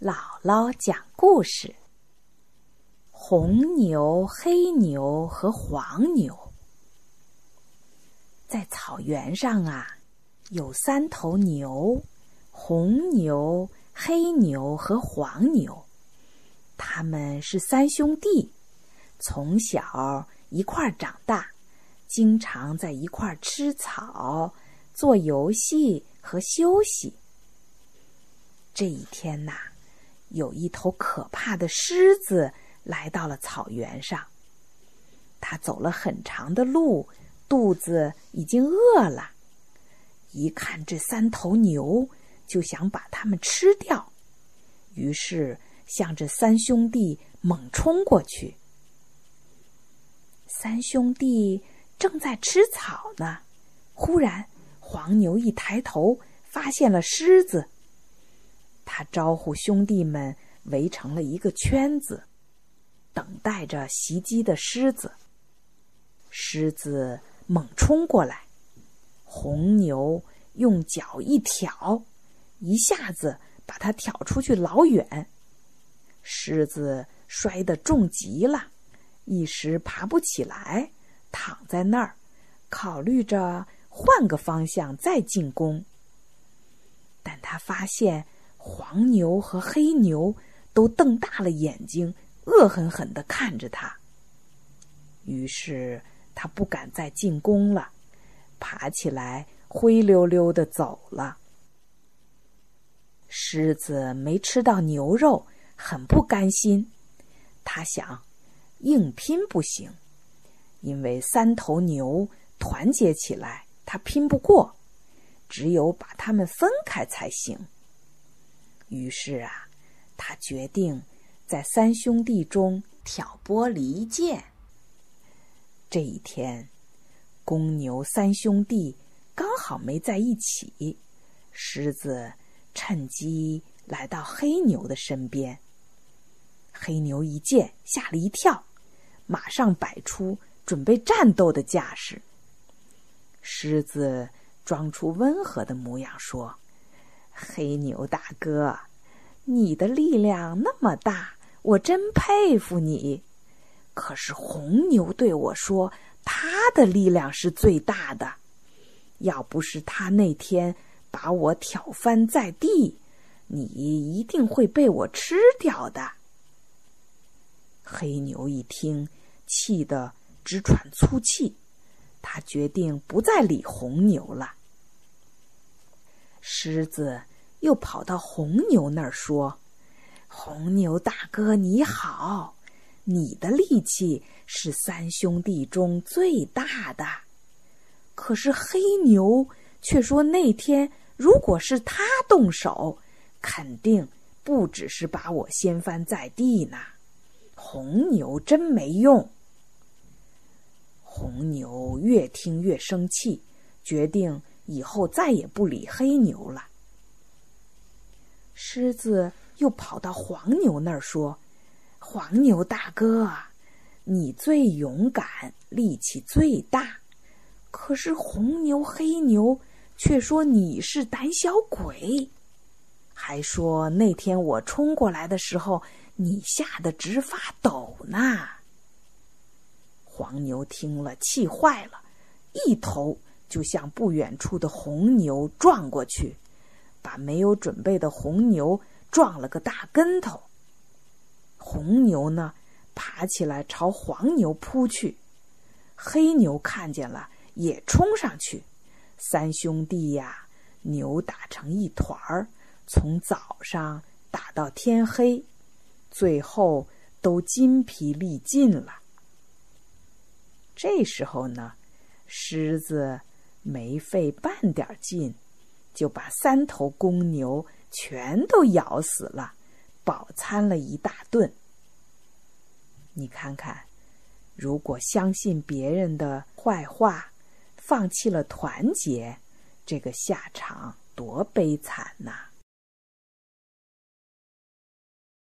姥姥讲故事：红牛、黑牛和黄牛。在草原上啊，有三头牛：红牛、黑牛和黄牛。他们是三兄弟，从小一块儿长大，经常在一块儿吃草、做游戏和休息。这一天呐。有一头可怕的狮子来到了草原上。他走了很长的路，肚子已经饿了。一看这三头牛，就想把它们吃掉，于是向这三兄弟猛冲过去。三兄弟正在吃草呢，忽然黄牛一抬头，发现了狮子。他招呼兄弟们围成了一个圈子，等待着袭击的狮子。狮子猛冲过来，红牛用脚一挑，一下子把它挑出去老远。狮子摔得重极了，一时爬不起来，躺在那儿，考虑着换个方向再进攻。但他发现。黄牛和黑牛都瞪大了眼睛，恶狠狠的看着他。于是他不敢再进攻了，爬起来灰溜溜的走了。狮子没吃到牛肉，很不甘心。他想，硬拼不行，因为三头牛团结起来，他拼不过，只有把它们分开才行。于是啊，他决定在三兄弟中挑拨离间。这一天，公牛三兄弟刚好没在一起，狮子趁机来到黑牛的身边。黑牛一见，吓了一跳，马上摆出准备战斗的架势。狮子装出温和的模样说。黑牛大哥，你的力量那么大，我真佩服你。可是红牛对我说，他的力量是最大的。要不是他那天把我挑翻在地，你一定会被我吃掉的。黑牛一听，气得直喘粗气，他决定不再理红牛了。狮子又跑到红牛那儿说：“红牛大哥你好，你的力气是三兄弟中最大的。可是黑牛却说那天如果是他动手，肯定不只是把我掀翻在地呢。红牛真没用。”红牛越听越生气，决定。以后再也不理黑牛了。狮子又跑到黄牛那儿说：“黄牛大哥，你最勇敢，力气最大，可是红牛、黑牛却说你是胆小鬼，还说那天我冲过来的时候，你吓得直发抖呢。”黄牛听了，气坏了，一头。就向不远处的红牛撞过去，把没有准备的红牛撞了个大跟头。红牛呢，爬起来朝黄牛扑去。黑牛看见了，也冲上去。三兄弟呀，扭打成一团儿，从早上打到天黑，最后都筋疲力尽了。这时候呢，狮子。没费半点劲，就把三头公牛全都咬死了，饱餐了一大顿。你看看，如果相信别人的坏话，放弃了团结，这个下场多悲惨呐！